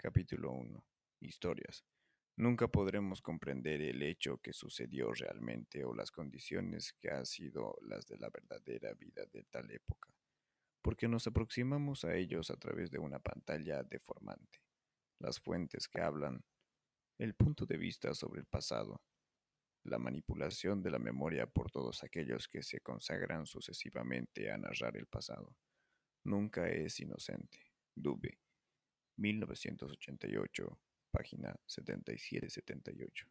Capítulo 1. Historias. Nunca podremos comprender el hecho que sucedió realmente o las condiciones que han sido las de la verdadera vida de tal época, porque nos aproximamos a ellos a través de una pantalla deformante. Las fuentes que hablan, el punto de vista sobre el pasado, la manipulación de la memoria por todos aquellos que se consagran sucesivamente a narrar el pasado. Nunca es inocente. Dube. 1988, página 77-78.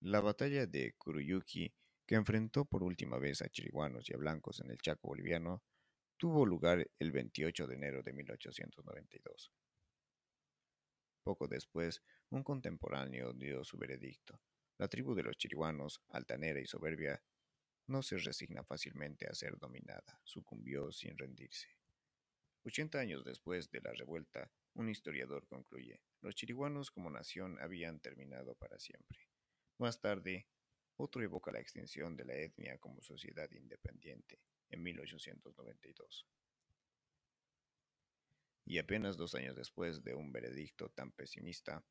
La batalla de Kuruyuki, que enfrentó por última vez a chiriguanos y a blancos en el Chaco boliviano, tuvo lugar el 28 de enero de 1892. Poco después, un contemporáneo dio su veredicto. La tribu de los chiriguanos, altanera y soberbia, no se resigna fácilmente a ser dominada, sucumbió sin rendirse. Ochenta años después de la revuelta, un historiador concluye, los chiriguanos como nación habían terminado para siempre. Más tarde, otro evoca la extinción de la etnia como sociedad independiente, en 1892. Y apenas dos años después de un veredicto tan pesimista,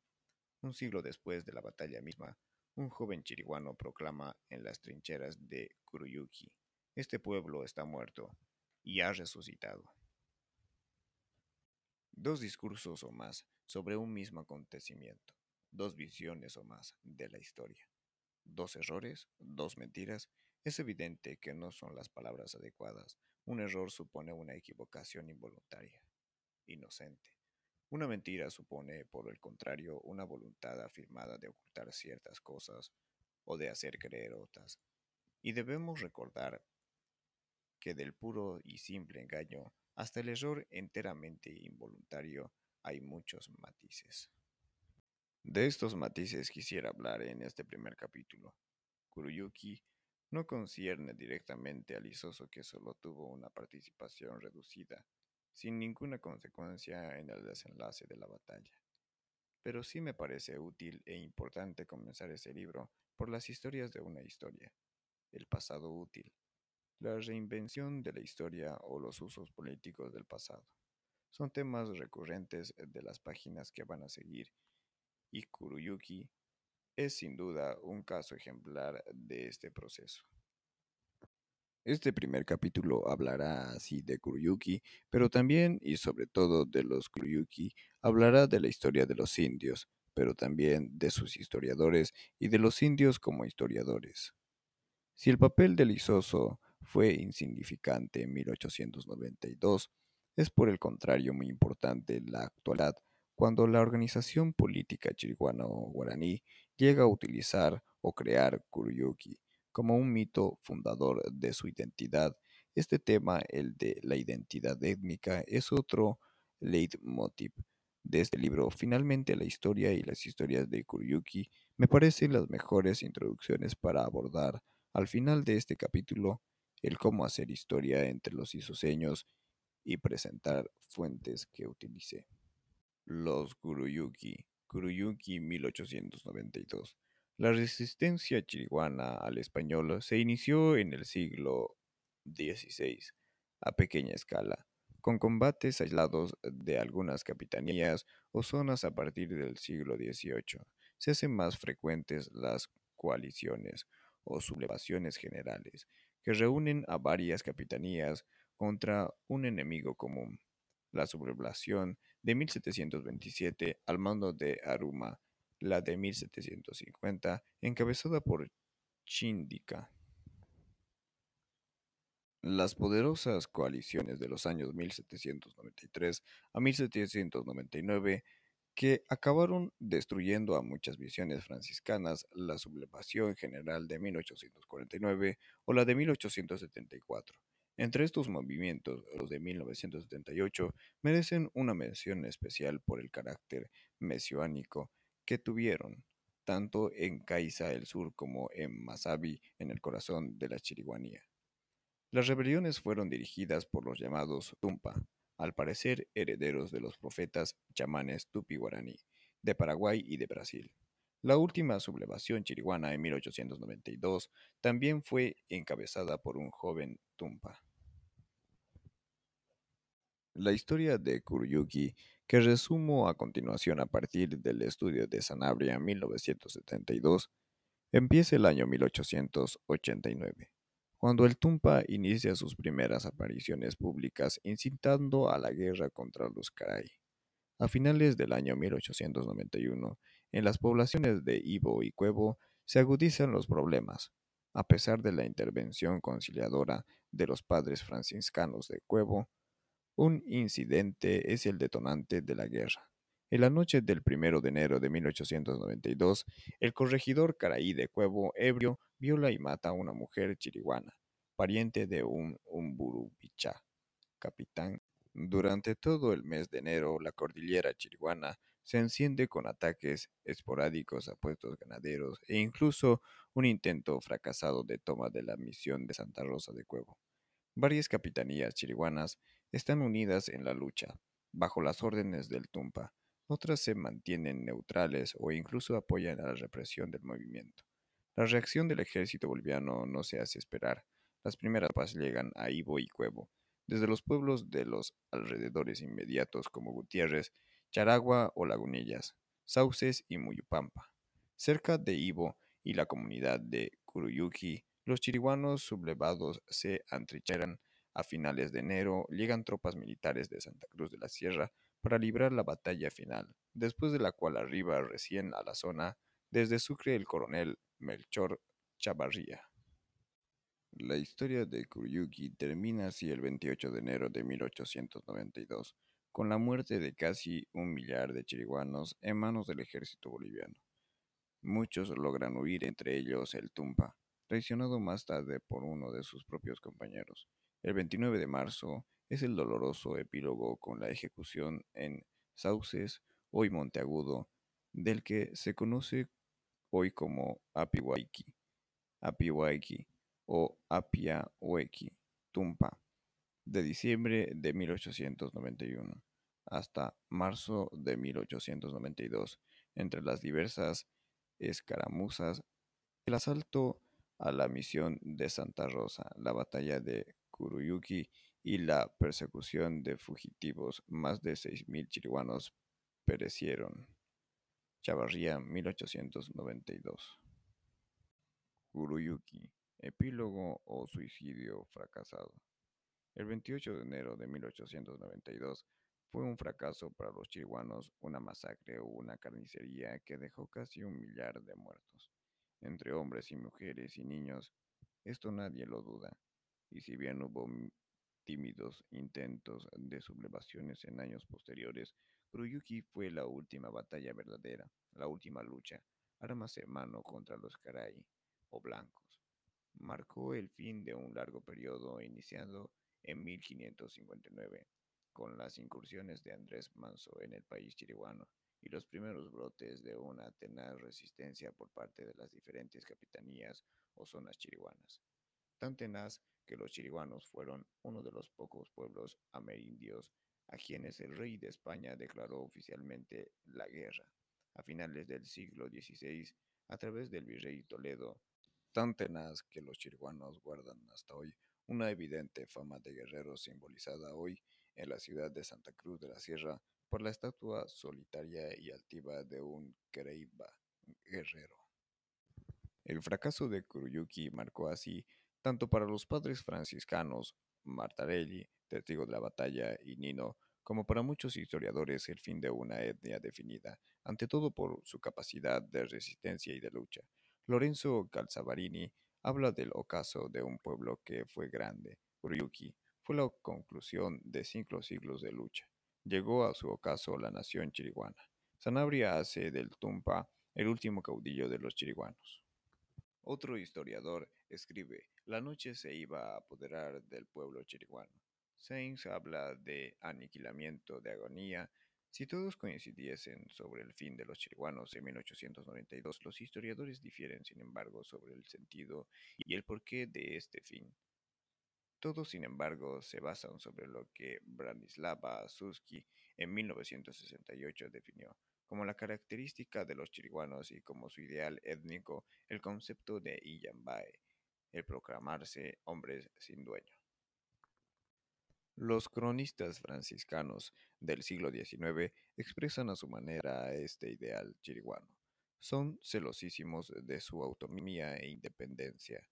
un siglo después de la batalla misma, un joven chiriguano proclama en las trincheras de Kuruyuki, este pueblo está muerto y ha resucitado. Dos discursos o más sobre un mismo acontecimiento, dos visiones o más de la historia, dos errores, dos mentiras, es evidente que no son las palabras adecuadas. Un error supone una equivocación involuntaria, inocente. Una mentira supone, por el contrario, una voluntad afirmada de ocultar ciertas cosas o de hacer creer otras. Y debemos recordar que del puro y simple engaño hasta el error enteramente involuntario hay muchos matices. De estos matices quisiera hablar en este primer capítulo. Kuruyuki no concierne directamente al Isoso que solo tuvo una participación reducida, sin ninguna consecuencia en el desenlace de la batalla. Pero sí me parece útil e importante comenzar ese libro por las historias de una historia, el pasado útil, la reinvención de la historia o los usos políticos del pasado. Son temas recurrentes de las páginas que van a seguir, y Kuruyuki es sin duda un caso ejemplar de este proceso. Este primer capítulo hablará así de Kuruyuki, pero también y sobre todo de los Kuruyuki hablará de la historia de los indios, pero también de sus historiadores y de los indios como historiadores. Si el papel del fue insignificante en 1892, es por el contrario muy importante en la actualidad, cuando la organización política chiriguano-guaraní llega a utilizar o crear Kuruyuki como un mito fundador de su identidad. Este tema, el de la identidad étnica, es otro leitmotiv de este libro. Finalmente, la historia y las historias de Kuruyuki me parecen las mejores introducciones para abordar al final de este capítulo el cómo hacer historia entre los isoseños y presentar fuentes que utilicé. Los Kuruyuki, Kuruyuki 1892. La resistencia chiriguana al español se inició en el siglo XVI, a pequeña escala, con combates aislados de algunas capitanías o zonas a partir del siglo XVIII. Se hacen más frecuentes las coaliciones o sublevaciones generales, que reúnen a varias capitanías contra un enemigo común. La sublevación de 1727 al mando de Aruma, la de 1750 encabezada por Chindika. Las poderosas coaliciones de los años 1793 a 1799 que acabaron destruyendo a muchas misiones franciscanas, la sublevación general de 1849 o la de 1874. Entre estos movimientos, los de 1978 merecen una mención especial por el carácter mesiánico que tuvieron, tanto en Caiza el Sur como en Masabi, en el corazón de la chiriguanía. Las rebeliones fueron dirigidas por los llamados Tumpa, al parecer herederos de los profetas chamanes tupi-guaraní, de Paraguay y de Brasil. La última sublevación chiriguana en 1892 también fue encabezada por un joven Tumpa. La historia de Kuroyuki, que resumo a continuación a partir del estudio de Sanabria 1972, empieza el año 1889, cuando el Tumpa inicia sus primeras apariciones públicas incitando a la guerra contra los Karai. A finales del año 1891, en las poblaciones de Ibo y Cuevo se agudizan los problemas. A pesar de la intervención conciliadora de los padres franciscanos de Cuevo, un incidente es el detonante de la guerra. En la noche del 1 de enero de 1892, el corregidor Caraí de Cuevo, ebrio, viola y mata a una mujer chiriguana, pariente de un Umburubichá, capitán. Durante todo el mes de enero, la cordillera chiriguana se enciende con ataques esporádicos a puestos ganaderos e incluso un intento fracasado de toma de la misión de Santa Rosa de Cuevo. Varias capitanías chiriguanas están unidas en la lucha, bajo las órdenes del Tumpa. Otras se mantienen neutrales o incluso apoyan a la represión del movimiento. La reacción del ejército boliviano no se hace esperar. Las primeras paz llegan a Ibo y Cuevo, desde los pueblos de los alrededores inmediatos como Gutiérrez, Charagua o Lagunillas, Sauces y Muyupampa. Cerca de Ibo y la comunidad de Curuyuki, los chiriguanos sublevados se antrincheran a finales de enero llegan tropas militares de Santa Cruz de la Sierra para librar la batalla final, después de la cual arriba recién a la zona desde Sucre el coronel Melchor Chavarría. La historia de Kuryuki termina así el 28 de enero de 1892, con la muerte de casi un millar de chiriguanos en manos del ejército boliviano. Muchos logran huir, entre ellos el Tumpa, traicionado más tarde por uno de sus propios compañeros. El 29 de marzo es el doloroso epílogo con la ejecución en Sauces, hoy Monteagudo, del que se conoce hoy como Apiwaiki, Apiwaiki o Apiahueki, Tumpa, de diciembre de 1891 hasta marzo de 1892, entre las diversas escaramuzas, el asalto a la misión de Santa Rosa, la batalla de Kuruyuki y la persecución de fugitivos, más de 6.000 chirihuanos perecieron. Chavarría, 1892. Kuruyuki, epílogo o suicidio fracasado. El 28 de enero de 1892 fue un fracaso para los chirihuanos, una masacre o una carnicería que dejó casi un millar de muertos, entre hombres y mujeres y niños. Esto nadie lo duda y si bien hubo intentos de sublevaciones en años posteriores, Kuruyuki fue la última batalla verdadera, la última lucha, armas en mano contra los Karai, o blancos. Marcó el fin de un largo periodo iniciado en 1559, con las incursiones de Andrés Manso en el país chirihuano y los primeros brotes de una tenaz resistencia por parte de las diferentes capitanías o zonas chirihuanas. Tan tenaz que los chiriguanos fueron uno de los pocos pueblos amerindios a quienes el rey de España declaró oficialmente la guerra a finales del siglo XVI a través del virrey Toledo, tan tenaz que los chiriguanos guardan hasta hoy una evidente fama de guerreros simbolizada hoy en la ciudad de Santa Cruz de la Sierra por la estatua solitaria y altiva de un Creiba guerrero. El fracaso de Kuruyuki marcó así tanto para los padres franciscanos, Martarelli, testigo de la batalla, y Nino, como para muchos historiadores el fin de una etnia definida, ante todo por su capacidad de resistencia y de lucha. Lorenzo Calzavarini habla del ocaso de un pueblo que fue grande. Uruyuki fue la conclusión de cinco siglos de lucha. Llegó a su ocaso la nación chiriguana. Sanabria hace del Tumpa el último caudillo de los chiriguanos. Otro historiador escribe, la noche se iba a apoderar del pueblo chiriguano. Sainz habla de aniquilamiento, de agonía. Si todos coincidiesen sobre el fin de los chiriguanos en 1892, los historiadores difieren, sin embargo, sobre el sentido y el porqué de este fin. Todos, sin embargo, se basan sobre lo que Branislava Suski en 1968 definió como la característica de los chiriguanos y como su ideal étnico el concepto de Iyambae, el proclamarse hombres sin dueño. Los cronistas franciscanos del siglo XIX expresan a su manera este ideal chiriguano. Son celosísimos de su autonomía e independencia.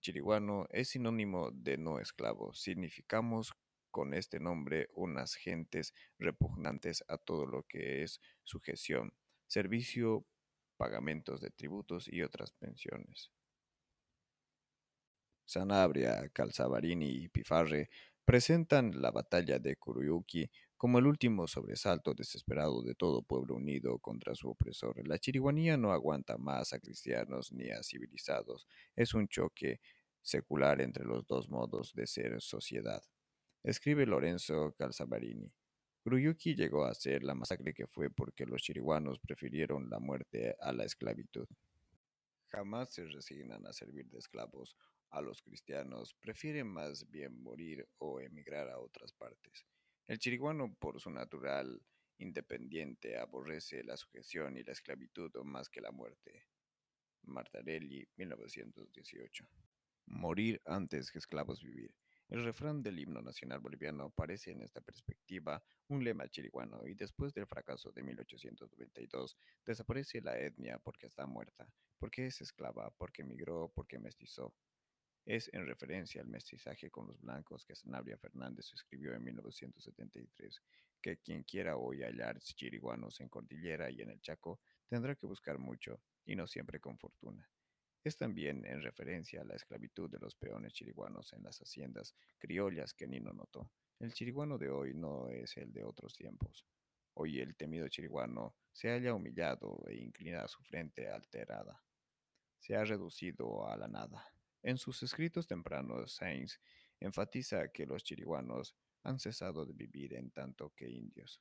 Chiriguano es sinónimo de no esclavo. Significamos con este nombre unas gentes repugnantes a todo lo que es sujeción, servicio, pagamentos de tributos y otras pensiones. Sanabria, Calzavarini y Pifarre presentan la batalla de Kuruyuki como el último sobresalto desesperado de todo pueblo unido contra su opresor. La chiriguanía no aguanta más a cristianos ni a civilizados. Es un choque secular entre los dos modos de ser sociedad. Escribe Lorenzo Calzavarini. Kuruyuki llegó a ser la masacre que fue porque los chiriguanos prefirieron la muerte a la esclavitud. Jamás se resignan a servir de esclavos a los cristianos prefieren más bien morir o emigrar a otras partes. El chiriguano, por su natural independiente, aborrece la sujeción y la esclavitud más que la muerte. Martarelli, 1918. Morir antes que esclavos vivir. El refrán del himno nacional boliviano aparece en esta perspectiva un lema chiriguano y después del fracaso de 1892 desaparece la etnia porque está muerta, porque es esclava, porque emigró, porque mestizó. Es en referencia al mestizaje con los blancos que Sanabria Fernández escribió en 1973, que quien quiera hoy hallar chiriguanos en Cordillera y en el Chaco tendrá que buscar mucho, y no siempre con fortuna. Es también en referencia a la esclavitud de los peones chiriguanos en las haciendas criollas que Nino notó. El chiriguano de hoy no es el de otros tiempos. Hoy el temido chiriguano se halla humillado e inclina su frente alterada. Se ha reducido a la nada. En sus escritos tempranos, Sainz enfatiza que los chiriguanos han cesado de vivir en tanto que indios,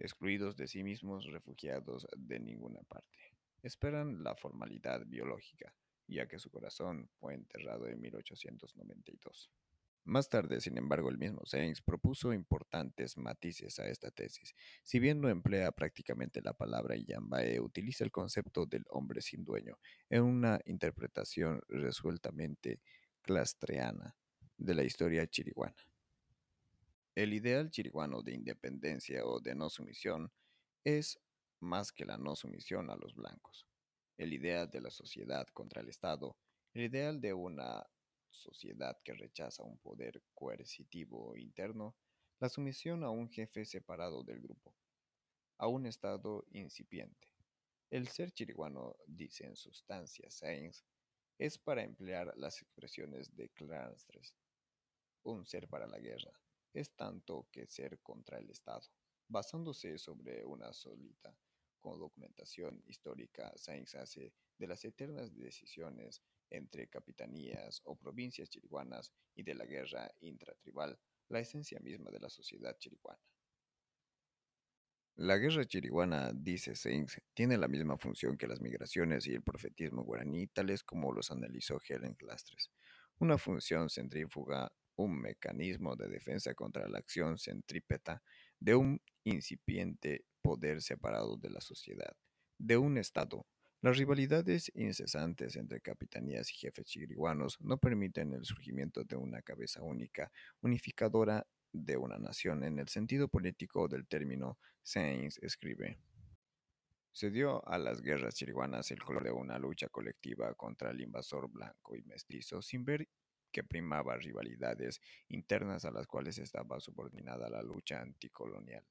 excluidos de sí mismos, refugiados de ninguna parte. Esperan la formalidad biológica, ya que su corazón fue enterrado en 1892. Más tarde, sin embargo, el mismo Sainz propuso importantes matices a esta tesis. Si bien no emplea prácticamente la palabra Yambae, utiliza el concepto del hombre sin dueño en una interpretación resueltamente clastreana de la historia chiriguana. El ideal chiriguano de independencia o de no sumisión es más que la no sumisión a los blancos. El ideal de la sociedad contra el Estado, el ideal de una sociedad que rechaza un poder coercitivo interno, la sumisión a un jefe separado del grupo, a un estado incipiente. El ser chiriguano, dice en sustancia Sainz, es para emplear las expresiones de Clanstres. Un ser para la guerra es tanto que ser contra el Estado. Basándose sobre una sólida con documentación histórica, Sainz hace de las eternas decisiones entre capitanías o provincias chiriguanas y de la guerra intratribal, la esencia misma de la sociedad chiriguana. La guerra chiriguana, dice Sainz, tiene la misma función que las migraciones y el profetismo guaraní, tales como los analizó Helen Clastres. Una función centrífuga, un mecanismo de defensa contra la acción centrípeta de un incipiente poder separado de la sociedad, de un Estado las rivalidades incesantes entre capitanías y jefes chiriguanos no permiten el surgimiento de una cabeza única, unificadora de una nación en el sentido político del término, Sainz escribe. Se dio a las guerras chiriguanas el color de una lucha colectiva contra el invasor blanco y mestizo, sin ver que primaba rivalidades internas a las cuales estaba subordinada la lucha anticolonial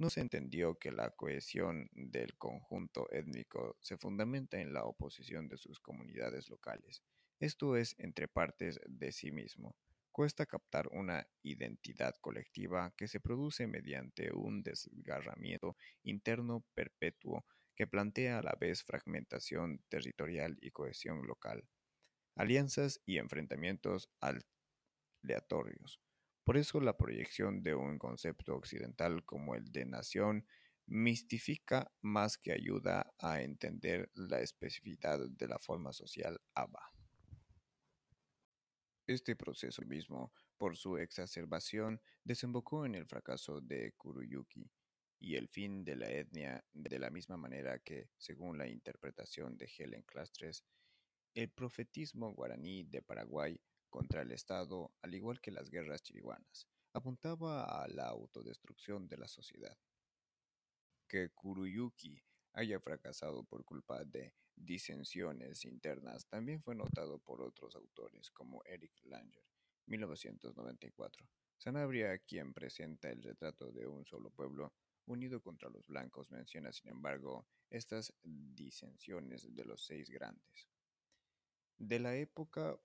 no se entendió que la cohesión del conjunto étnico se fundamenta en la oposición de sus comunidades locales, esto es, entre partes de sí mismo. Cuesta captar una identidad colectiva que se produce mediante un desgarramiento interno perpetuo que plantea a la vez fragmentación territorial y cohesión local, alianzas y enfrentamientos aleatorios por eso la proyección de un concepto occidental como el de nación mistifica más que ayuda a entender la especificidad de la forma social ABA. Este proceso mismo, por su exacerbación, desembocó en el fracaso de Kuruyuki y el fin de la etnia de la misma manera que, según la interpretación de Helen Clastres, el profetismo guaraní de Paraguay contra el Estado, al igual que las guerras chiriguanas, apuntaba a la autodestrucción de la sociedad. Que Kuruyuki haya fracasado por culpa de disensiones internas también fue notado por otros autores como Eric Langer, 1994. Sanabria, quien presenta el retrato de un solo pueblo unido contra los blancos, menciona sin embargo estas disensiones de los seis grandes. De la época,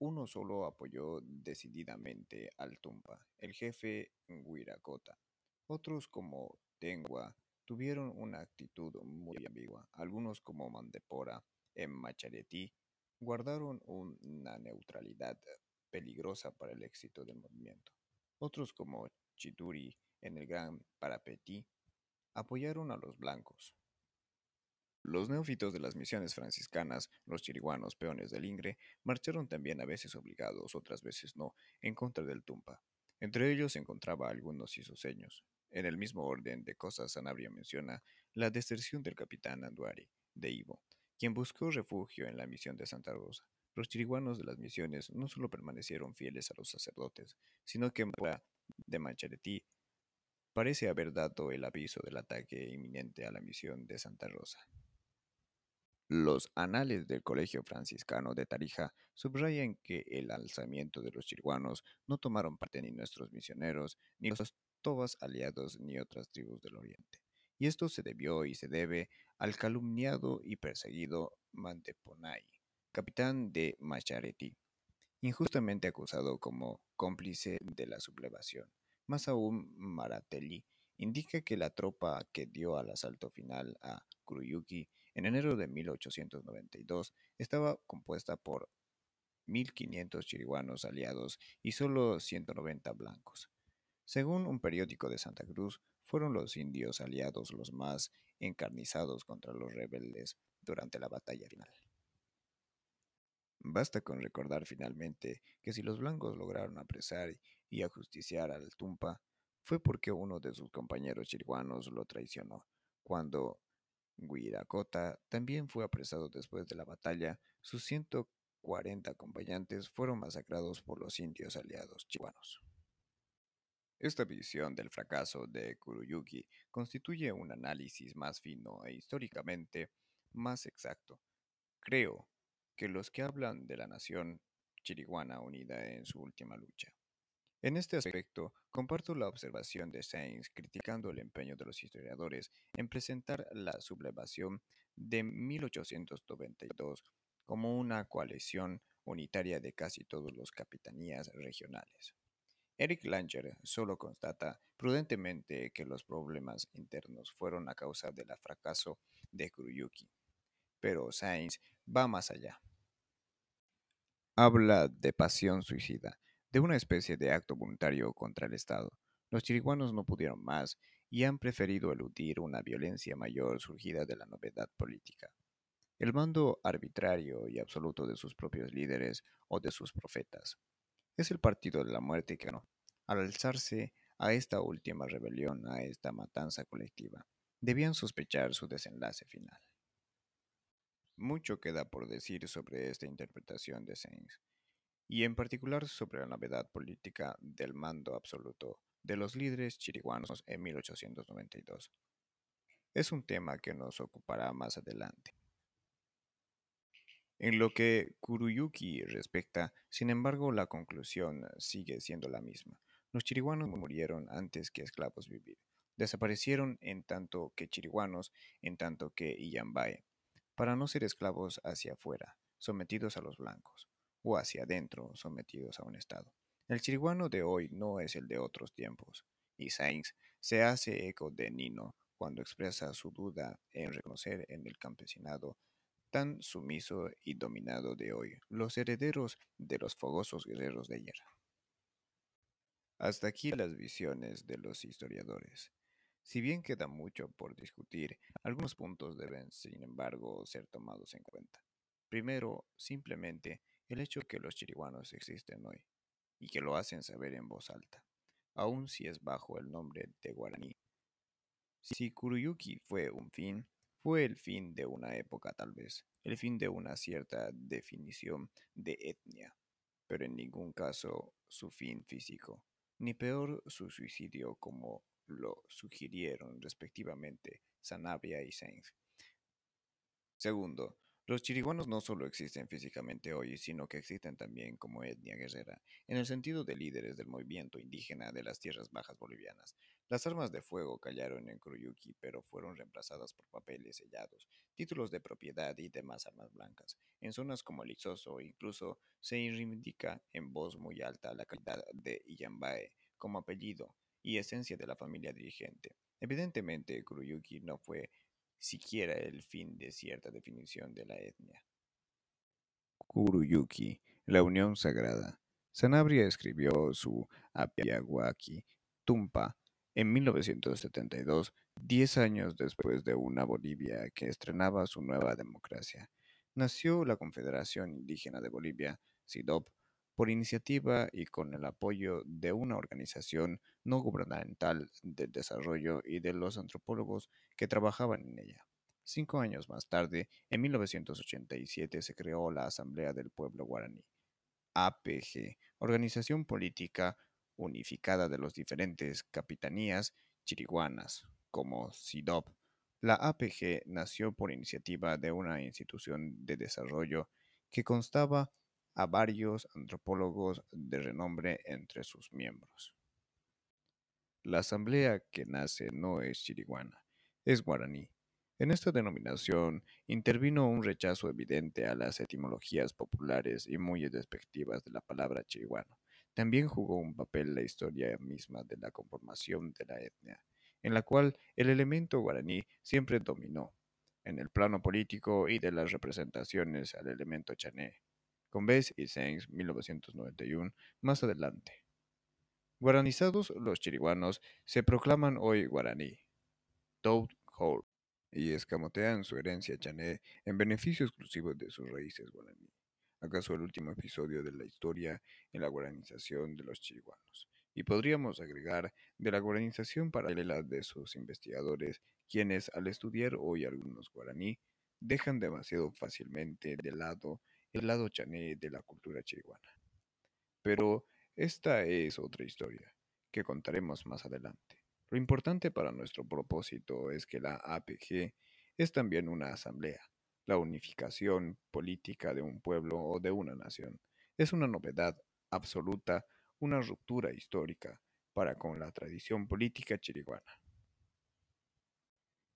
uno solo apoyó decididamente al Tumpa, el jefe Huiracota. Otros como Tengua tuvieron una actitud muy ambigua. Algunos como Mandepora en Macharetí guardaron una neutralidad peligrosa para el éxito del movimiento. Otros como Chituri en el Gran Parapetí apoyaron a los blancos. Los neófitos de las misiones franciscanas, los chiriguanos peones del Ingre, marcharon también a veces obligados, otras veces no, en contra del Tumpa. Entre ellos se encontraba algunos isoseños, en el mismo orden de cosas, Sanabria menciona la deserción del capitán Anduari, de Ivo, quien buscó refugio en la misión de Santa Rosa. Los chiriguanos de las misiones no solo permanecieron fieles a los sacerdotes, sino que en de Mancharetí parece haber dado el aviso del ataque inminente a la misión de Santa Rosa. Los anales del Colegio Franciscano de Tarija subrayan que el alzamiento de los chiriguanos no tomaron parte ni nuestros misioneros ni los tobas aliados ni otras tribus del oriente. Y esto se debió y se debe al calumniado y perseguido Manteponay, capitán de Machareti, injustamente acusado como cómplice de la sublevación. Más aún, Maratelli indica que la tropa que dio al asalto final a Kuruyuki en enero de 1892 estaba compuesta por 1.500 chiriguanos aliados y solo 190 blancos. Según un periódico de Santa Cruz, fueron los indios aliados los más encarnizados contra los rebeldes durante la batalla final. Basta con recordar finalmente que si los blancos lograron apresar y ajusticiar al Tumpa, fue porque uno de sus compañeros chiriguanos lo traicionó. Cuando Guiracota también fue apresado después de la batalla, sus 140 acompañantes fueron masacrados por los indios aliados chiriguanos. Esta visión del fracaso de Kuruyuki constituye un análisis más fino e históricamente más exacto. Creo que los que hablan de la nación chiriguana unida en su última lucha. En este aspecto, comparto la observación de Sainz criticando el empeño de los historiadores en presentar la sublevación de 1892 como una coalición unitaria de casi todas las capitanías regionales. Eric Langer solo constata prudentemente que los problemas internos fueron a causa del fracaso de Kuruyuki, pero Sainz va más allá. Habla de pasión suicida, de una especie de acto voluntario contra el Estado. Los chiriguanos no pudieron más y han preferido eludir una violencia mayor surgida de la novedad política. El mando arbitrario y absoluto de sus propios líderes o de sus profetas es el partido de la muerte que ganó. Al alzarse a esta última rebelión, a esta matanza colectiva, debían sospechar su desenlace final. Mucho queda por decir sobre esta interpretación de Sainz, y en particular sobre la novedad política del mando absoluto de los líderes chiriguanos en 1892. Es un tema que nos ocupará más adelante. En lo que Kuruyuki respecta, sin embargo, la conclusión sigue siendo la misma. Los chiriguanos murieron antes que esclavos vivir. Desaparecieron en tanto que chiriguanos, en tanto que Iyambae, para no ser esclavos hacia afuera, sometidos a los blancos, o hacia adentro, sometidos a un Estado. El chiriguano de hoy no es el de otros tiempos, y Sainz se hace eco de Nino cuando expresa su duda en reconocer en el campesinado tan sumiso y dominado de hoy, los herederos de los fogosos guerreros de ayer. Hasta aquí las visiones de los historiadores. Si bien queda mucho por discutir, algunos puntos deben, sin embargo, ser tomados en cuenta. Primero, simplemente el hecho que los chiriguanos existen hoy, y que lo hacen saber en voz alta, aun si es bajo el nombre de guaraní. Si Kuruyuki fue un fin, fue el fin de una época tal vez, el fin de una cierta definición de etnia. pero en ningún caso su fin físico, ni peor su suicidio como lo sugirieron respectivamente Sanabria y Sainz. Segundo, los chiriguanos no solo existen físicamente hoy, sino que existen también como etnia guerrera, en el sentido de líderes del movimiento indígena de las tierras bajas bolivianas. Las armas de fuego callaron en Cruyuki, pero fueron reemplazadas por papeles sellados, títulos de propiedad y demás armas blancas. En zonas como el Ixoso incluso se reivindica en voz muy alta la calidad de Iyambae como apellido y esencia de la familia dirigente. Evidentemente, Kuruyuki no fue siquiera el fin de cierta definición de la etnia. Kuruyuki, la unión sagrada. Sanabria escribió su Apiaguaki Tumpa en 1972, diez años después de una Bolivia que estrenaba su nueva democracia. Nació la Confederación Indígena de Bolivia, SIDOP, por iniciativa y con el apoyo de una organización no gubernamental de desarrollo y de los antropólogos que trabajaban en ella. Cinco años más tarde, en 1987, se creó la Asamblea del Pueblo Guaraní, APG, organización política unificada de las diferentes capitanías chiriguanas, como SIDOP. La APG nació por iniciativa de una institución de desarrollo que constaba a varios antropólogos de renombre entre sus miembros. La asamblea que nace no es chiriguana, es guaraní. En esta denominación intervino un rechazo evidente a las etimologías populares y muy despectivas de la palabra chiriguano. También jugó un papel la historia misma de la conformación de la etnia, en la cual el elemento guaraní siempre dominó, en el plano político y de las representaciones al elemento chané, con Bess y Sainz 1991 más adelante. Guaranizados, los chiriguanos se proclaman hoy guaraní, Toad Hole, y escamotean su herencia chané en beneficio exclusivo de sus raíces guaraní. ¿Acaso el último episodio de la historia en la guaranización de los chiriguanos? Y podríamos agregar de la guaranización paralela de sus investigadores, quienes al estudiar hoy algunos guaraní, dejan demasiado fácilmente de lado el lado chané de la cultura chiriguana. Pero esta es otra historia que contaremos más adelante. Lo importante para nuestro propósito es que la APG es también una asamblea, la unificación política de un pueblo o de una nación. Es una novedad absoluta, una ruptura histórica para con la tradición política chiriguana.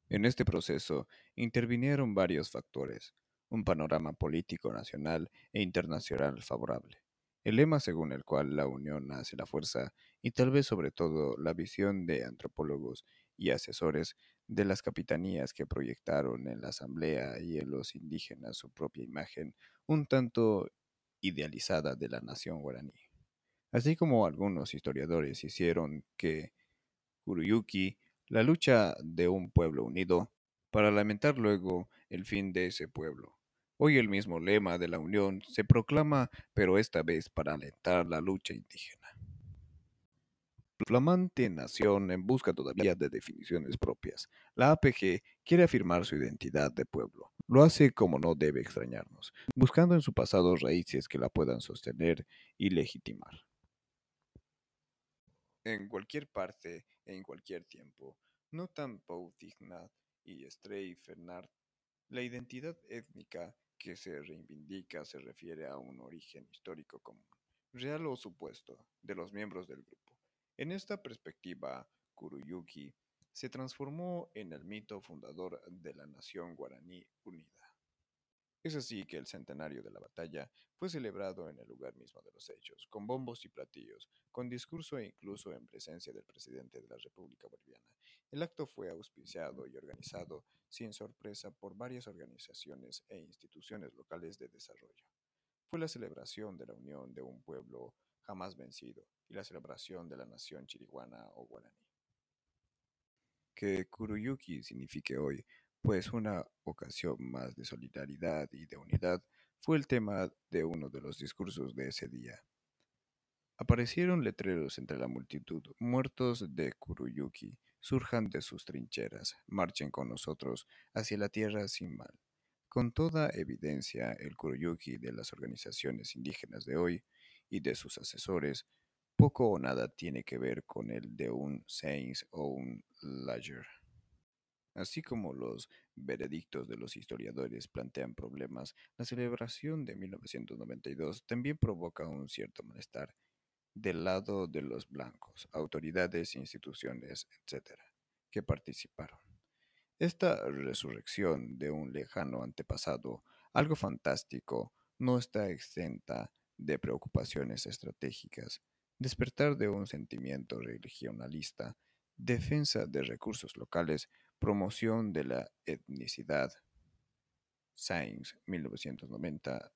En este proceso intervinieron varios factores, un panorama político nacional e internacional favorable, el lema según el cual la unión hace la fuerza y tal vez sobre todo la visión de antropólogos y asesores de las capitanías que proyectaron en la asamblea y en los indígenas su propia imagen un tanto idealizada de la nación guaraní. Así como algunos historiadores hicieron que Kuruyuki, la lucha de un pueblo unido, para lamentar luego el fin de ese pueblo, Hoy el mismo lema de la Unión se proclama, pero esta vez para alentar la lucha indígena. Flamante nación en busca todavía de definiciones propias. La APG quiere afirmar su identidad de pueblo. Lo hace como no debe extrañarnos, buscando en su pasado raíces que la puedan sostener y legitimar. En cualquier parte, en cualquier tiempo, no tan Dignat y Stray Fernard, la identidad étnica que se reivindica se refiere a un origen histórico común, real o supuesto, de los miembros del grupo. En esta perspectiva, Kuruyuki se transformó en el mito fundador de la nación guaraní unida. Es así que el centenario de la batalla fue celebrado en el lugar mismo de los hechos, con bombos y platillos, con discurso e incluso en presencia del presidente de la República Boliviana. El acto fue auspiciado y organizado sin sorpresa por varias organizaciones e instituciones locales de desarrollo. Fue la celebración de la unión de un pueblo jamás vencido y la celebración de la nación chiriguana o guaraní. Que Kuruyuki signifique hoy pues una ocasión más de solidaridad y de unidad fue el tema de uno de los discursos de ese día. Aparecieron letreros entre la multitud, muertos de Kuruyuki, surjan de sus trincheras, marchen con nosotros hacia la tierra sin mal. Con toda evidencia, el Kuruyuki de las organizaciones indígenas de hoy y de sus asesores, poco o nada tiene que ver con el de un Sainz o un Lager. Así como los veredictos de los historiadores plantean problemas, la celebración de 1992 también provoca un cierto malestar del lado de los blancos, autoridades, instituciones, etc., que participaron. Esta resurrección de un lejano antepasado, algo fantástico, no está exenta de preocupaciones estratégicas, despertar de un sentimiento regionalista, defensa de recursos locales, promoción de la etnicidad. Sainz, 1990.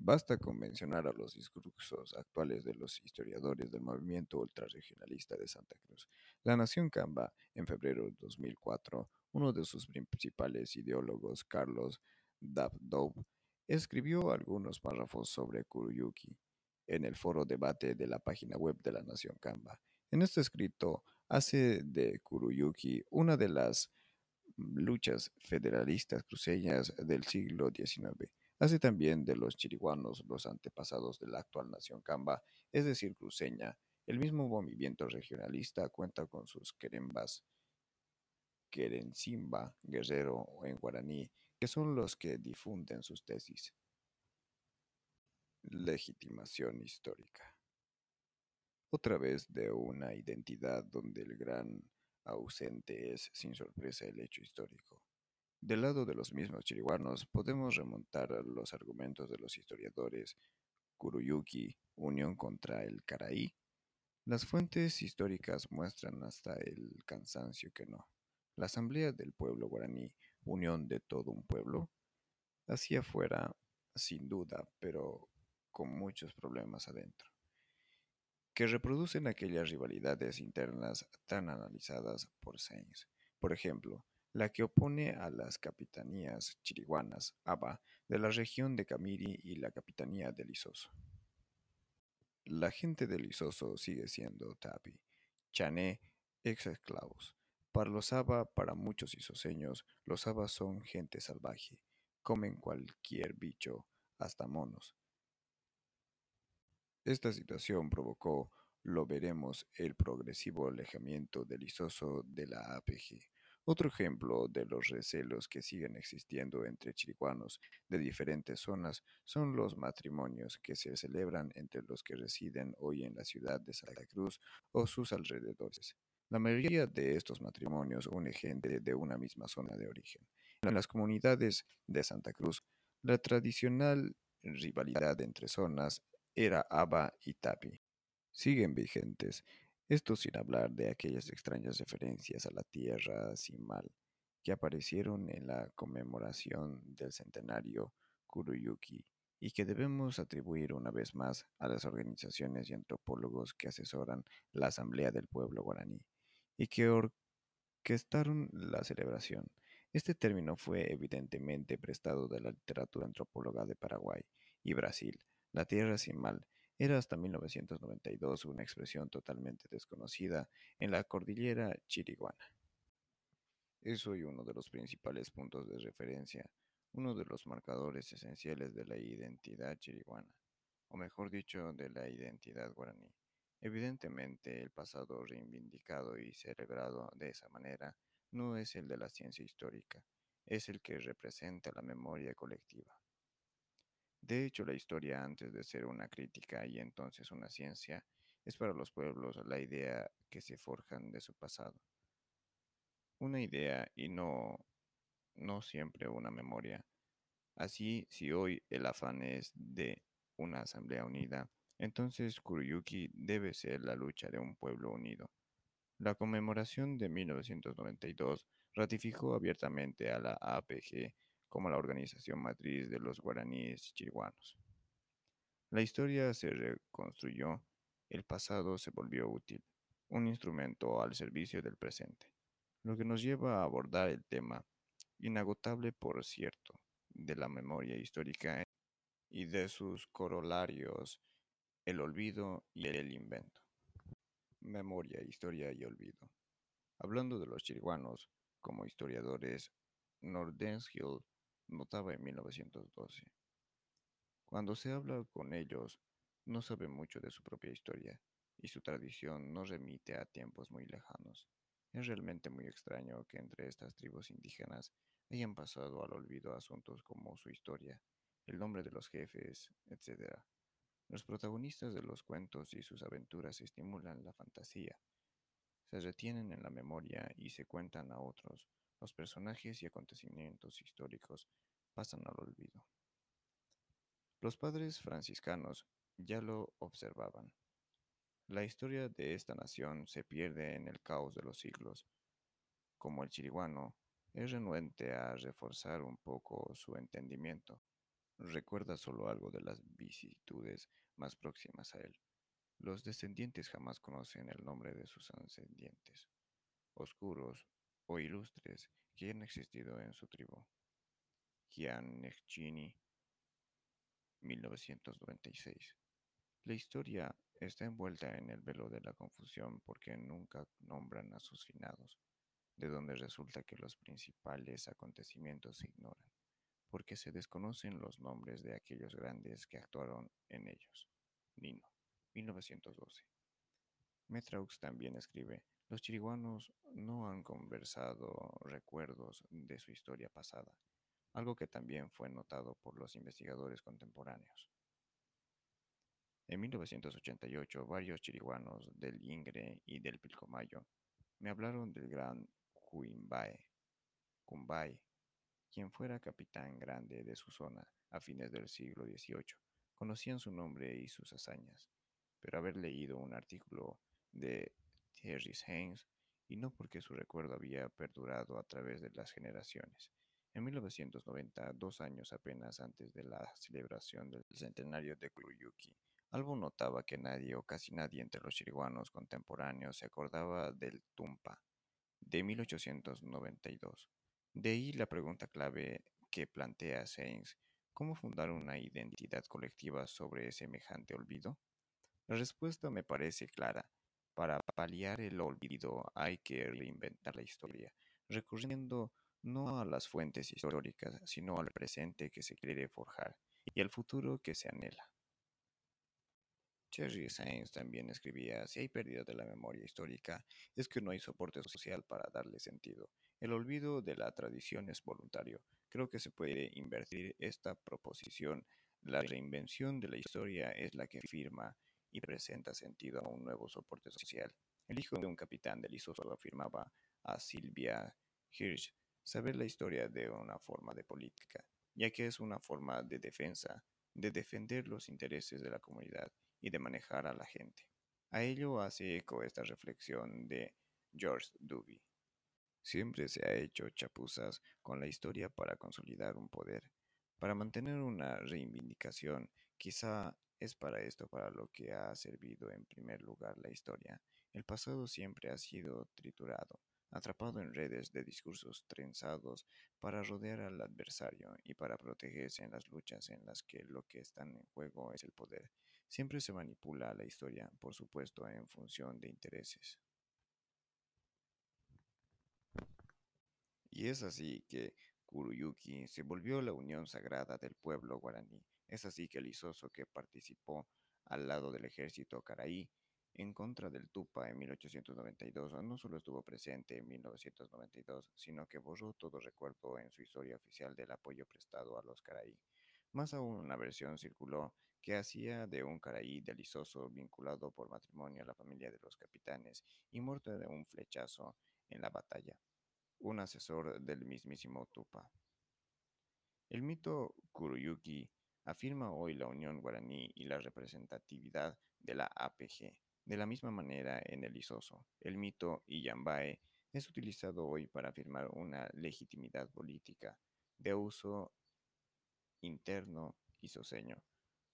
Basta con mencionar a los discursos actuales de los historiadores del movimiento ultrarregionalista de Santa Cruz. La Nación Camba, en febrero de 2004, uno de sus principales ideólogos, Carlos Dabdov, escribió algunos párrafos sobre Kuruyuki en el foro debate de la página web de la Nación Camba. En este escrito hace de Kuruyuki una de las luchas federalistas cruceñas del siglo XIX. Hace también de los chiriguanos los antepasados de la actual nación Camba, es decir, cruceña. El mismo movimiento regionalista cuenta con sus querembas, querencimba, guerrero o en guaraní, que son los que difunden sus tesis. Legitimación histórica. Otra vez de una identidad donde el gran ausente es, sin sorpresa, el hecho histórico. Del lado de los mismos chiriguanos podemos remontar los argumentos de los historiadores Kuruyuki, unión contra el Caraí. Las fuentes históricas muestran hasta el cansancio que no. La Asamblea del Pueblo Guaraní, unión de todo un pueblo, hacia afuera, sin duda, pero con muchos problemas adentro, que reproducen aquellas rivalidades internas tan analizadas por Sainz. Por ejemplo, la que opone a las capitanías chiriguanas, Aba, de la región de Camiri y la capitanía de Lisoso. La gente de Lisoso sigue siendo Tapi, Chané, ex esclavos. Para los Aba, para muchos isoseños, los Aba son gente salvaje, comen cualquier bicho, hasta monos. Esta situación provocó, lo veremos, el progresivo alejamiento del Isoso de la APG. Otro ejemplo de los recelos que siguen existiendo entre chiriguanos de diferentes zonas son los matrimonios que se celebran entre los que residen hoy en la ciudad de Santa Cruz o sus alrededores. La mayoría de estos matrimonios une gente de una misma zona de origen. En las comunidades de Santa Cruz, la tradicional rivalidad entre zonas era Aba y Tapi. Siguen vigentes, esto sin hablar de aquellas extrañas referencias a la tierra sin mal que aparecieron en la conmemoración del centenario Kuruyuki y que debemos atribuir una vez más a las organizaciones y antropólogos que asesoran la Asamblea del Pueblo Guaraní y que orquestaron la celebración. Este término fue evidentemente prestado de la literatura antropóloga de Paraguay y Brasil, la tierra sin mal era hasta 1992 una expresión totalmente desconocida en la cordillera chiriguana. Es hoy uno de los principales puntos de referencia, uno de los marcadores esenciales de la identidad chiriguana, o mejor dicho, de la identidad guaraní. Evidentemente, el pasado reivindicado y celebrado de esa manera no es el de la ciencia histórica, es el que representa la memoria colectiva. De hecho, la historia, antes de ser una crítica y entonces una ciencia, es para los pueblos la idea que se forjan de su pasado. Una idea y no, no siempre una memoria. Así, si hoy el afán es de una asamblea unida, entonces Kuruyuki debe ser la lucha de un pueblo unido. La conmemoración de 1992 ratificó abiertamente a la APG como la organización matriz de los guaraníes chiriguanos. La historia se reconstruyó, el pasado se volvió útil, un instrumento al servicio del presente, lo que nos lleva a abordar el tema, inagotable por cierto, de la memoria histórica y de sus corolarios, el olvido y el invento. Memoria, historia y olvido. Hablando de los chiriguanos como historiadores, Nordenskiöld notaba en 1912. Cuando se habla con ellos, no saben mucho de su propia historia y su tradición no remite a tiempos muy lejanos. Es realmente muy extraño que entre estas tribus indígenas hayan pasado al olvido asuntos como su historia, el nombre de los jefes, etc. Los protagonistas de los cuentos y sus aventuras estimulan la fantasía, se retienen en la memoria y se cuentan a otros. Los personajes y acontecimientos históricos pasan al olvido. Los padres franciscanos ya lo observaban. La historia de esta nación se pierde en el caos de los siglos. Como el chiriguano, es renuente a reforzar un poco su entendimiento. Recuerda solo algo de las vicisitudes más próximas a él. Los descendientes jamás conocen el nombre de sus ascendientes, oscuros o ilustres, que han existido en su tribu. Giannecchini, 1996. La historia está envuelta en el velo de la confusión porque nunca nombran a sus finados, de donde resulta que los principales acontecimientos se ignoran, porque se desconocen los nombres de aquellos grandes que actuaron en ellos. Nino. 1912. Metraux también escribe, los chiriguanos no han conversado recuerdos de su historia pasada, algo que también fue notado por los investigadores contemporáneos. En 1988, varios chiriguanos del Ingre y del Pilcomayo me hablaron del gran Cumbay, quien fuera capitán grande de su zona a fines del siglo XVIII. Conocían su nombre y sus hazañas, pero haber leído un artículo de Thierry Haynes y no porque su recuerdo había perdurado a través de las generaciones. En 1990, dos años apenas antes de la celebración del centenario de Kuruyuki, Albo notaba que nadie o casi nadie entre los chiriguanos contemporáneos se acordaba del Tumpa de 1892. De ahí la pregunta clave que plantea Haynes, ¿cómo fundar una identidad colectiva sobre semejante olvido? La respuesta me parece clara. Para paliar el olvido hay que reinventar la historia, recurriendo no a las fuentes históricas, sino al presente que se quiere forjar y al futuro que se anhela. Cherry Sainz también escribía, si hay pérdida de la memoria histórica, es que no hay soporte social para darle sentido. El olvido de la tradición es voluntario. Creo que se puede invertir esta proposición. La reinvención de la historia es la que firma y presenta sentido a un nuevo soporte social. El hijo de un capitán del ISOSO afirmaba a Silvia Hirsch saber la historia de una forma de política, ya que es una forma de defensa, de defender los intereses de la comunidad y de manejar a la gente. A ello hace eco esta reflexión de George Duby. Siempre se ha hecho chapuzas con la historia para consolidar un poder, para mantener una reivindicación, quizá es para esto para lo que ha servido en primer lugar la historia. El pasado siempre ha sido triturado, atrapado en redes de discursos trenzados para rodear al adversario y para protegerse en las luchas en las que lo que está en juego es el poder. Siempre se manipula la historia, por supuesto, en función de intereses. Y es así que Kuruyuki se volvió la unión sagrada del pueblo guaraní. Es así que el Isoso, que participó al lado del ejército caraí en contra del Tupa en 1892, no solo estuvo presente en 1992, sino que borró todo recuerdo en su historia oficial del apoyo prestado a los caraí. Más aún, una versión circuló que hacía de un caraí del Isoso vinculado por matrimonio a la familia de los capitanes y muerto de un flechazo en la batalla, un asesor del mismísimo Tupa. El mito Kuruyuki afirma hoy la unión guaraní y la representatividad de la APG. De la misma manera, en el Isoso, el mito Iyambae es utilizado hoy para afirmar una legitimidad política de uso interno isoseño.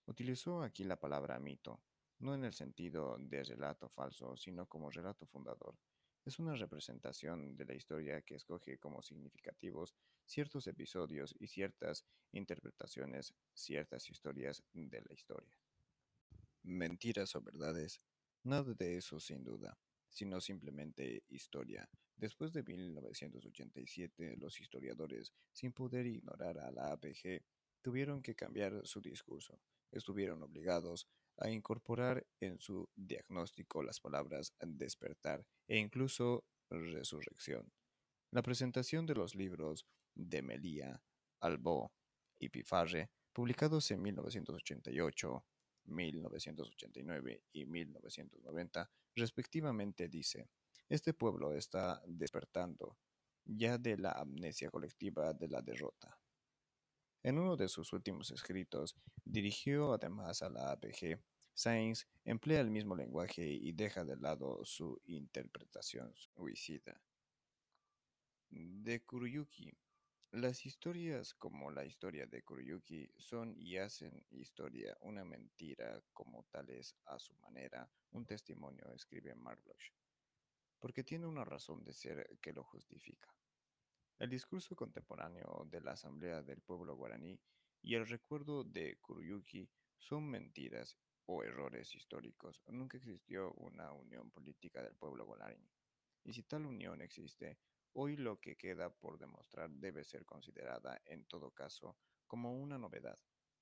Utilizó aquí la palabra mito, no en el sentido de relato falso, sino como relato fundador. Es una representación de la historia que escoge como significativos ciertos episodios y ciertas interpretaciones, ciertas historias de la historia. Mentiras o verdades, nada de eso sin duda, sino simplemente historia. Después de 1987, los historiadores, sin poder ignorar a la APG, tuvieron que cambiar su discurso. Estuvieron obligados a incorporar en su diagnóstico las palabras despertar e incluso resurrección. La presentación de los libros de Melía, Albó y Pifarre, publicados en 1988, 1989 y 1990, respectivamente, dice, este pueblo está despertando ya de la amnesia colectiva de la derrota. En uno de sus últimos escritos, dirigió además a la APG, Sainz emplea el mismo lenguaje y deja de lado su interpretación suicida. De Kuruyuki. Las historias como la historia de Kuruyuki son y hacen historia una mentira como tales a su manera, un testimonio, escribe Marlowe, porque tiene una razón de ser que lo justifica. El discurso contemporáneo de la Asamblea del Pueblo Guaraní y el recuerdo de Kuruyuki son mentiras o errores históricos. Nunca existió una unión política del pueblo guaraní. Y si tal unión existe, hoy lo que queda por demostrar debe ser considerada, en todo caso, como una novedad.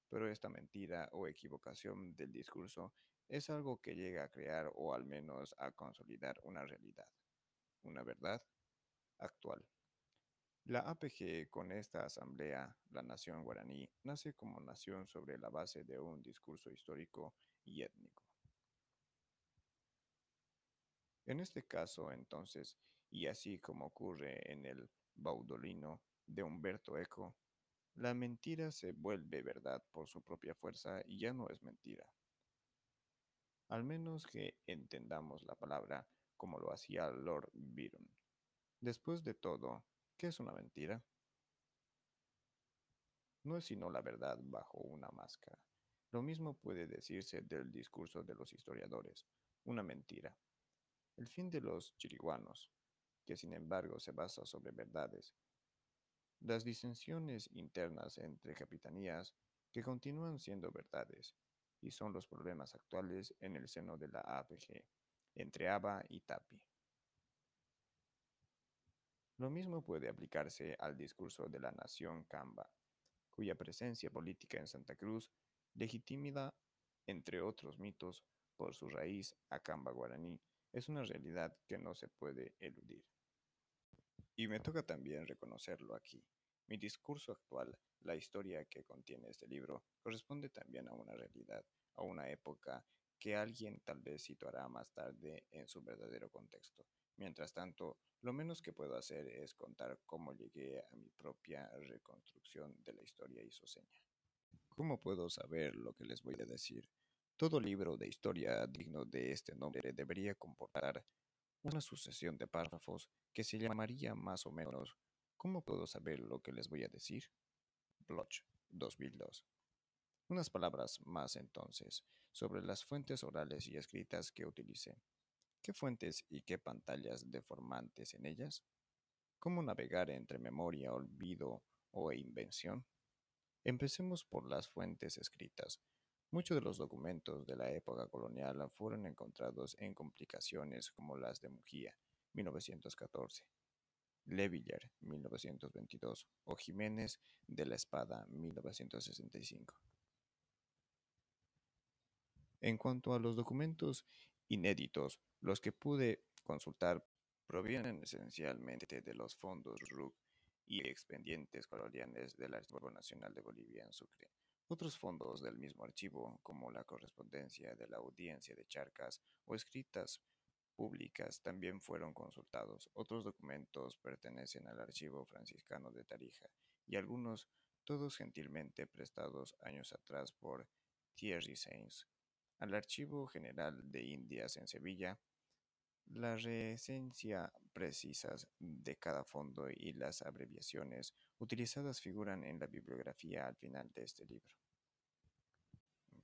Pero esta mentira o equivocación del discurso es algo que llega a crear o al menos a consolidar una realidad, una verdad actual. La APG con esta asamblea, la nación guaraní, nace como nación sobre la base de un discurso histórico y étnico. En este caso, entonces, y así como ocurre en el Baudolino de Humberto Eco, la mentira se vuelve verdad por su propia fuerza y ya no es mentira. Al menos que entendamos la palabra como lo hacía Lord Byron. Después de todo, ¿Qué es una mentira? No es sino la verdad bajo una máscara. Lo mismo puede decirse del discurso de los historiadores, una mentira. El fin de los chiriguanos, que sin embargo se basa sobre verdades. Las disensiones internas entre capitanías que continúan siendo verdades y son los problemas actuales en el seno de la APG, entre ABA y TAPI. Lo mismo puede aplicarse al discurso de la nación Camba, cuya presencia política en Santa Cruz legitimida, entre otros mitos, por su raíz a Camba guaraní, es una realidad que no se puede eludir. Y me toca también reconocerlo aquí. Mi discurso actual, la historia que contiene este libro, corresponde también a una realidad, a una época que alguien tal vez situará más tarde en su verdadero contexto. Mientras tanto, lo menos que puedo hacer es contar cómo llegué a mi propia reconstrucción de la historia isoseña. ¿Cómo puedo saber lo que les voy a decir? Todo libro de historia digno de este nombre debería comportar una sucesión de párrafos que se llamaría más o menos ¿Cómo puedo saber lo que les voy a decir? Bloch, 2002. Unas palabras más entonces sobre las fuentes orales y escritas que utilicé. ¿Qué fuentes y qué pantallas deformantes en ellas? ¿Cómo navegar entre memoria, olvido o invención? Empecemos por las fuentes escritas. Muchos de los documentos de la época colonial fueron encontrados en complicaciones como las de Mujía, 1914, Levillar, 1922, o Jiménez de la Espada, 1965. En cuanto a los documentos inéditos, los que pude consultar provienen esencialmente de los fondos RUC y expedientes coloniales del Archivo Nacional de Bolivia en Sucre. Otros fondos del mismo archivo, como la correspondencia de la audiencia de Charcas o escritas públicas, también fueron consultados. Otros documentos pertenecen al Archivo Franciscano de Tarija y algunos, todos gentilmente prestados años atrás por Thierry Sainz, al Archivo General de Indias en Sevilla, la resencia precisas de cada fondo y las abreviaciones utilizadas figuran en la bibliografía al final de este libro.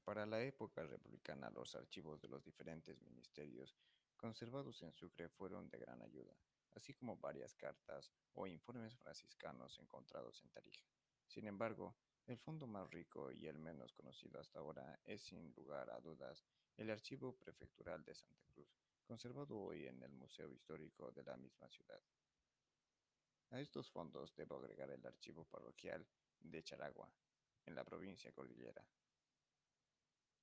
Para la época republicana, los archivos de los diferentes ministerios conservados en Sucre fueron de gran ayuda, así como varias cartas o informes franciscanos encontrados en Tarija. Sin embargo, el fondo más rico y el menos conocido hasta ahora es sin lugar a dudas el Archivo Prefectural de Santa Cruz, conservado hoy en el Museo Histórico de la misma ciudad. A estos fondos debo agregar el Archivo Parroquial de Charagua, en la provincia cordillera.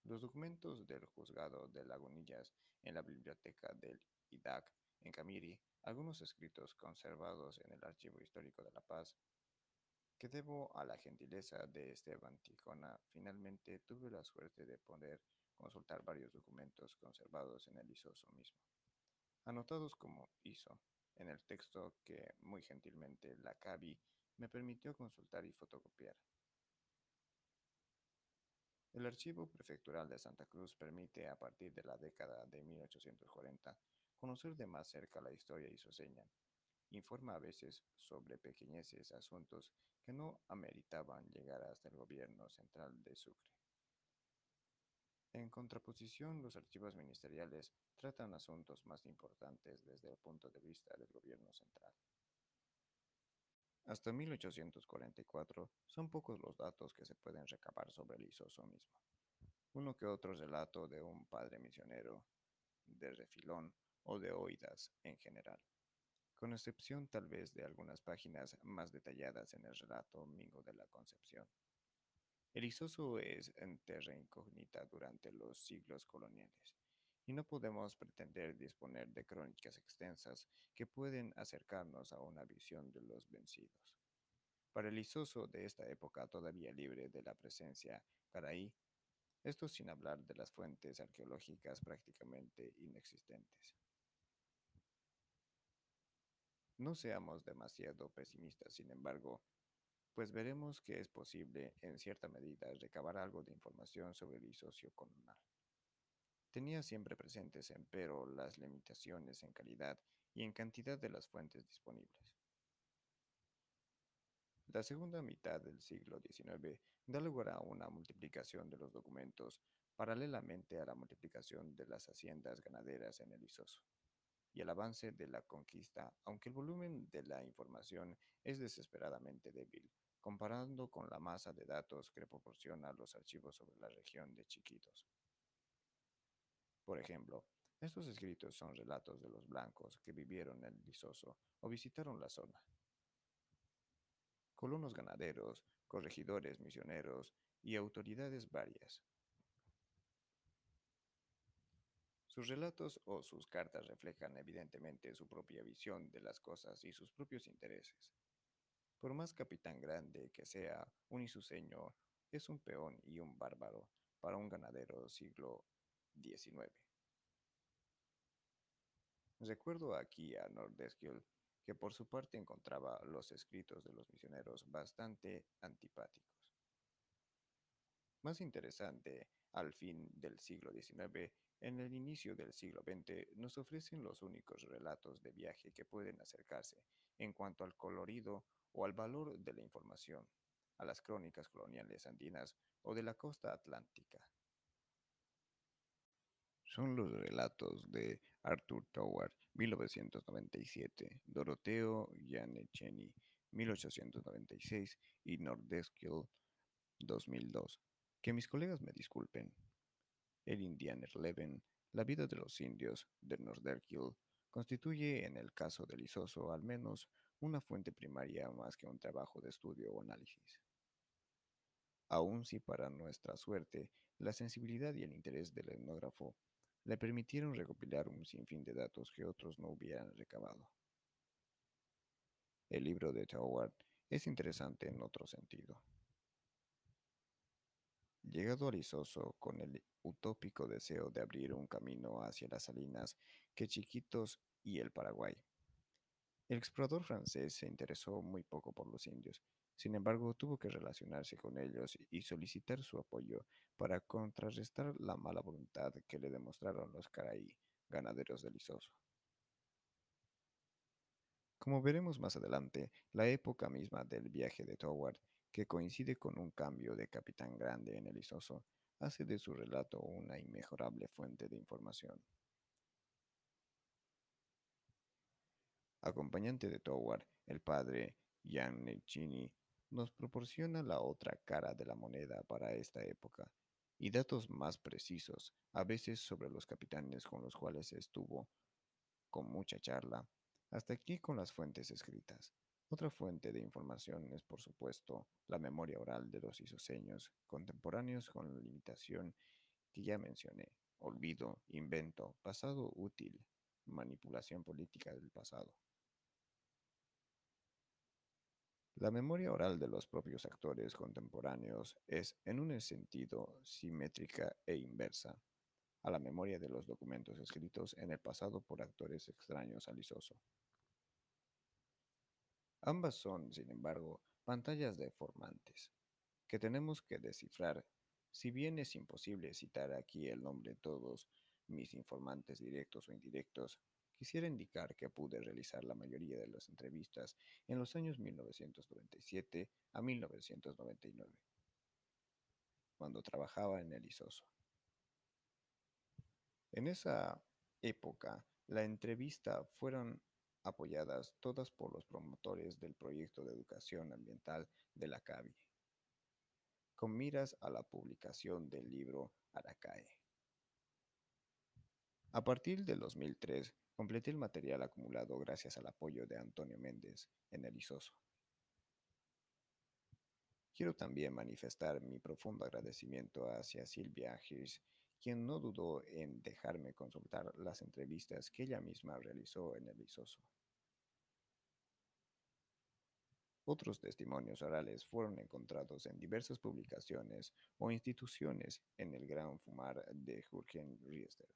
Los documentos del juzgado de Lagunillas en la biblioteca del IDAC en Camiri, algunos escritos conservados en el Archivo Histórico de La Paz, que debo a la gentileza de Esteban Tijona, finalmente tuve la suerte de poder consultar varios documentos conservados en el ISOSO mismo, anotados como ISO, en el texto que muy gentilmente la CABI me permitió consultar y fotocopiar. El Archivo Prefectural de Santa Cruz permite, a partir de la década de 1840, conocer de más cerca la historia isoseña. Informa a veces sobre pequeñeces asuntos que no ameritaban llegar hasta el gobierno central de Sucre. En contraposición, los archivos ministeriales tratan asuntos más importantes desde el punto de vista del gobierno central. Hasta 1844 son pocos los datos que se pueden recabar sobre el Isoso mismo. Uno que otro relato de un padre misionero, de refilón o de oídas en general, con excepción tal vez de algunas páginas más detalladas en el relato Mingo de la Concepción. El Isoso es en terra incógnita durante los siglos coloniales y no podemos pretender disponer de crónicas extensas que pueden acercarnos a una visión de los vencidos. Para el Isoso de esta época todavía libre de la presencia caraí, esto sin hablar de las fuentes arqueológicas prácticamente inexistentes. No seamos demasiado pesimistas, sin embargo, pues veremos que es posible, en cierta medida, recabar algo de información sobre el isocio colonial. Tenía siempre presentes, empero, las limitaciones en calidad y en cantidad de las fuentes disponibles. La segunda mitad del siglo XIX da lugar a una multiplicación de los documentos paralelamente a la multiplicación de las haciendas ganaderas en el Isoso y el avance de la conquista, aunque el volumen de la información es desesperadamente débil, comparando con la masa de datos que proporciona los archivos sobre la región de Chiquitos. Por ejemplo, estos escritos son relatos de los blancos que vivieron en el Lisoso o visitaron la zona. Colonos ganaderos, corregidores misioneros y autoridades varias. Sus relatos o sus cartas reflejan evidentemente su propia visión de las cosas y sus propios intereses. Por más capitán grande que sea, un isuseño es un peón y un bárbaro para un ganadero siglo 19. Recuerdo aquí a Nordesquiel que por su parte encontraba los escritos de los misioneros bastante antipáticos. Más interesante, al fin del siglo XIX, en el inicio del siglo XX, nos ofrecen los únicos relatos de viaje que pueden acercarse, en cuanto al colorido o al valor de la información, a las crónicas coloniales andinas o de la costa atlántica son los relatos de Arthur Toward, 1997, Doroteo Giannicheni, 1896 y Nordeskill, 2002. Que mis colegas me disculpen. El Indianer Leven, La vida de los indios, de Norderkill, constituye en el caso del Isoso al menos una fuente primaria más que un trabajo de estudio o análisis. Aun si para nuestra suerte la sensibilidad y el interés del etnógrafo le permitieron recopilar un sinfín de datos que otros no hubieran recabado. El libro de Howard es interesante en otro sentido. Llegado al Isoso con el utópico deseo de abrir un camino hacia las salinas que Chiquitos y el Paraguay, el explorador francés se interesó muy poco por los indios sin embargo, tuvo que relacionarse con ellos y solicitar su apoyo para contrarrestar la mala voluntad que le demostraron los caraí, ganaderos del Isoso. Como veremos más adelante, la época misma del viaje de Toward, que coincide con un cambio de capitán grande en el Isoso, hace de su relato una inmejorable fuente de información. Acompañante de Toward, el padre Giannichini nos proporciona la otra cara de la moneda para esta época y datos más precisos, a veces sobre los capitanes con los cuales estuvo, con mucha charla, hasta aquí con las fuentes escritas. Otra fuente de información es, por supuesto, la memoria oral de los isoseños contemporáneos con la limitación que ya mencioné, olvido, invento, pasado útil, manipulación política del pasado. La memoria oral de los propios actores contemporáneos es, en un sentido, simétrica e inversa a la memoria de los documentos escritos en el pasado por actores extraños al Isoso. Ambas son, sin embargo, pantallas deformantes, que tenemos que descifrar, si bien es imposible citar aquí el nombre de todos mis informantes directos o indirectos, quisiera indicar que pude realizar la mayoría de las entrevistas en los años 1997 a 1999, cuando trabajaba en el ISOSO. En esa época, la entrevista fueron apoyadas todas por los promotores del proyecto de educación ambiental de la CAVI, con miras a la publicación del libro Aracae. A partir del 2003, completé el material acumulado gracias al apoyo de Antonio Méndez en el ISOSO. Quiero también manifestar mi profundo agradecimiento hacia Silvia Hirsch, quien no dudó en dejarme consultar las entrevistas que ella misma realizó en el ISOSO. Otros testimonios orales fueron encontrados en diversas publicaciones o instituciones en el Gran Fumar de Jürgen Riester,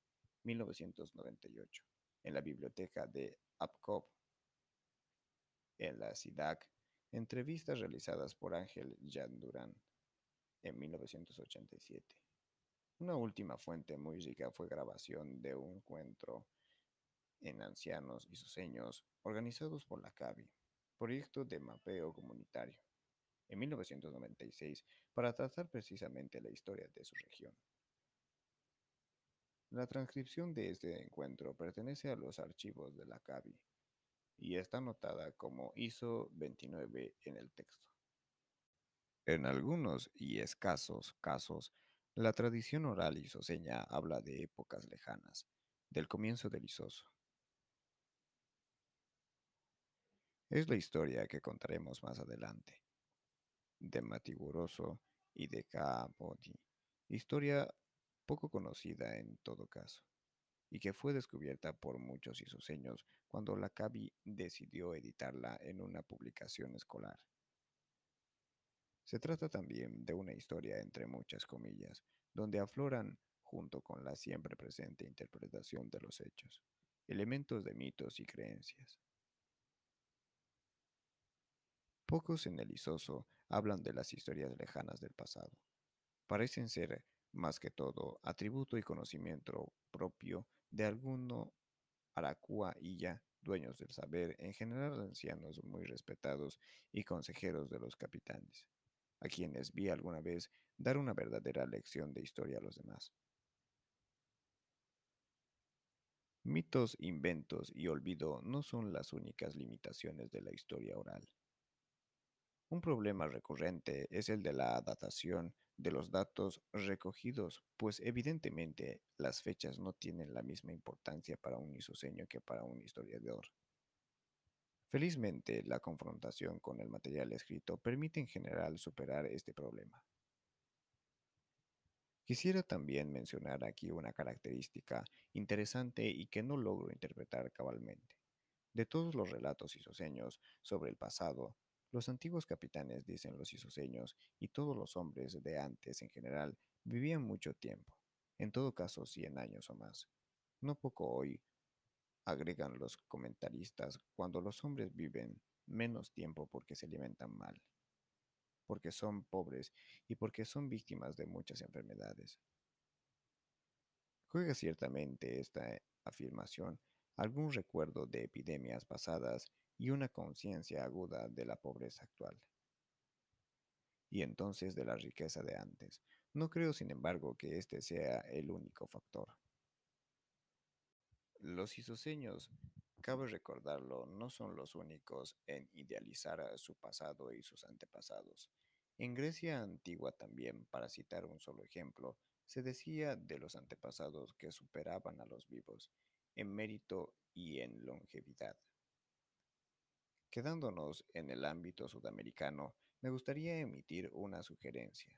1998, en la biblioteca de Apkop, en la SIDAC, entrevistas realizadas por Ángel Yanduran en 1987. Una última fuente muy rica fue grabación de un encuentro en ancianos y sueños organizados por la CAVI, proyecto de mapeo comunitario, en 1996, para tratar precisamente la historia de su región. La transcripción de este encuentro pertenece a los archivos de la CAVI y está anotada como ISO 29 en el texto. En algunos y escasos casos, la tradición oral isoseña habla de épocas lejanas, del comienzo del isoso. Es la historia que contaremos más adelante, de Matiguroso y de Kaapoti, historia poco conocida en todo caso, y que fue descubierta por muchos isoseños cuando la CABI decidió editarla en una publicación escolar. Se trata también de una historia entre muchas comillas, donde afloran, junto con la siempre presente interpretación de los hechos, elementos de mitos y creencias. Pocos en el Isoso hablan de las historias lejanas del pasado. Parecen ser, más que todo, atributo y conocimiento propio de alguno Aracúa y ya, dueños del saber, en general ancianos muy respetados y consejeros de los capitanes a quienes vi alguna vez dar una verdadera lección de historia a los demás. Mitos, inventos y olvido no son las únicas limitaciones de la historia oral. Un problema recurrente es el de la datación de los datos recogidos, pues evidentemente las fechas no tienen la misma importancia para un isoseño que para un historiador. Felizmente, la confrontación con el material escrito permite en general superar este problema. Quisiera también mencionar aquí una característica interesante y que no logro interpretar cabalmente. De todos los relatos isoseños sobre el pasado, los antiguos capitanes dicen los isoseños y todos los hombres de antes en general vivían mucho tiempo, en todo caso 100 años o más. No poco hoy agregan los comentaristas, cuando los hombres viven menos tiempo porque se alimentan mal, porque son pobres y porque son víctimas de muchas enfermedades. Juega ciertamente esta afirmación algún recuerdo de epidemias pasadas y una conciencia aguda de la pobreza actual. Y entonces de la riqueza de antes. No creo, sin embargo, que este sea el único factor. Los isoseños, cabe recordarlo, no son los únicos en idealizar a su pasado y sus antepasados. En Grecia antigua también, para citar un solo ejemplo, se decía de los antepasados que superaban a los vivos en mérito y en longevidad. Quedándonos en el ámbito sudamericano, me gustaría emitir una sugerencia.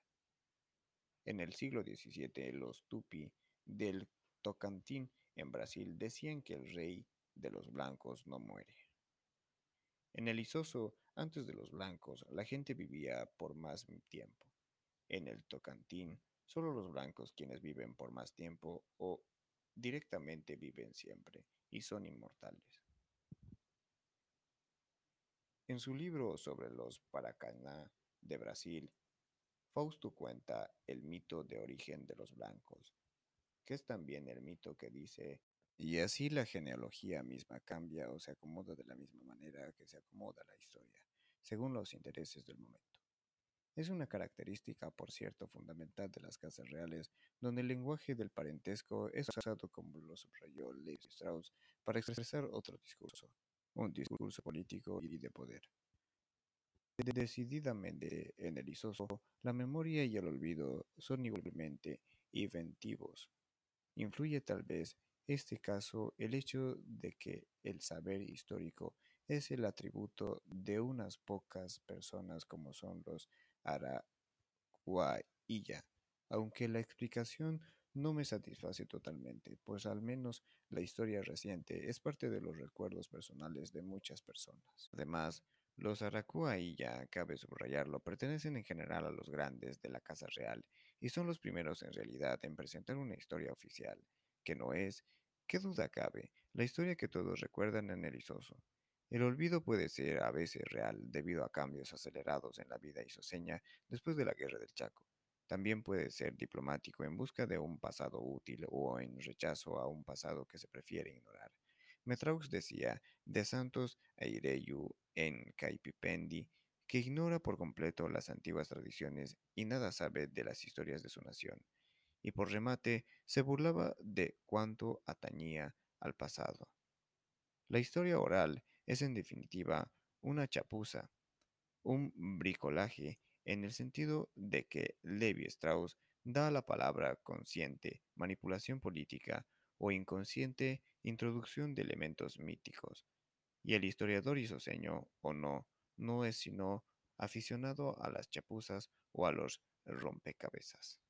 En el siglo XVII, los tupi del Tocantins en Brasil decían que el rey de los blancos no muere. En el Isoso, antes de los blancos, la gente vivía por más tiempo. En el Tocantín, solo los blancos quienes viven por más tiempo o directamente viven siempre y son inmortales. En su libro sobre los Paracaná de Brasil, Fausto cuenta el mito de origen de los blancos, que es también el mito que dice, y así la genealogía misma cambia o se acomoda de la misma manera que se acomoda la historia, según los intereses del momento. Es una característica, por cierto, fundamental de las casas reales, donde el lenguaje del parentesco es usado como lo subrayó Levi Strauss para expresar otro discurso, un discurso político y de poder. Decididamente en el isoso, la memoria y el olvido son igualmente inventivos. Influye tal vez este caso el hecho de que el saber histórico es el atributo de unas pocas personas como son los Araguaia, aunque la explicación no me satisface totalmente, pues al menos la historia reciente es parte de los recuerdos personales de muchas personas. Además, los Aracuailla, cabe subrayarlo, pertenecen en general a los grandes de la Casa Real y son los primeros en realidad en presentar una historia oficial, que no es, qué duda cabe, la historia que todos recuerdan en el Isoso. El olvido puede ser a veces real debido a cambios acelerados en la vida isoseña después de la Guerra del Chaco. También puede ser diplomático en busca de un pasado útil o en rechazo a un pasado que se prefiere ignorar. Metraux decía de Santos Eireyu en Caipipendi que ignora por completo las antiguas tradiciones y nada sabe de las historias de su nación. Y por remate se burlaba de cuanto atañía al pasado. La historia oral es en definitiva una chapuza, un bricolaje en el sentido de que Levi Strauss da la palabra consciente manipulación política o inconsciente introducción de elementos míticos, y el historiador isoseño o no, no es sino aficionado a las chapuzas o a los rompecabezas.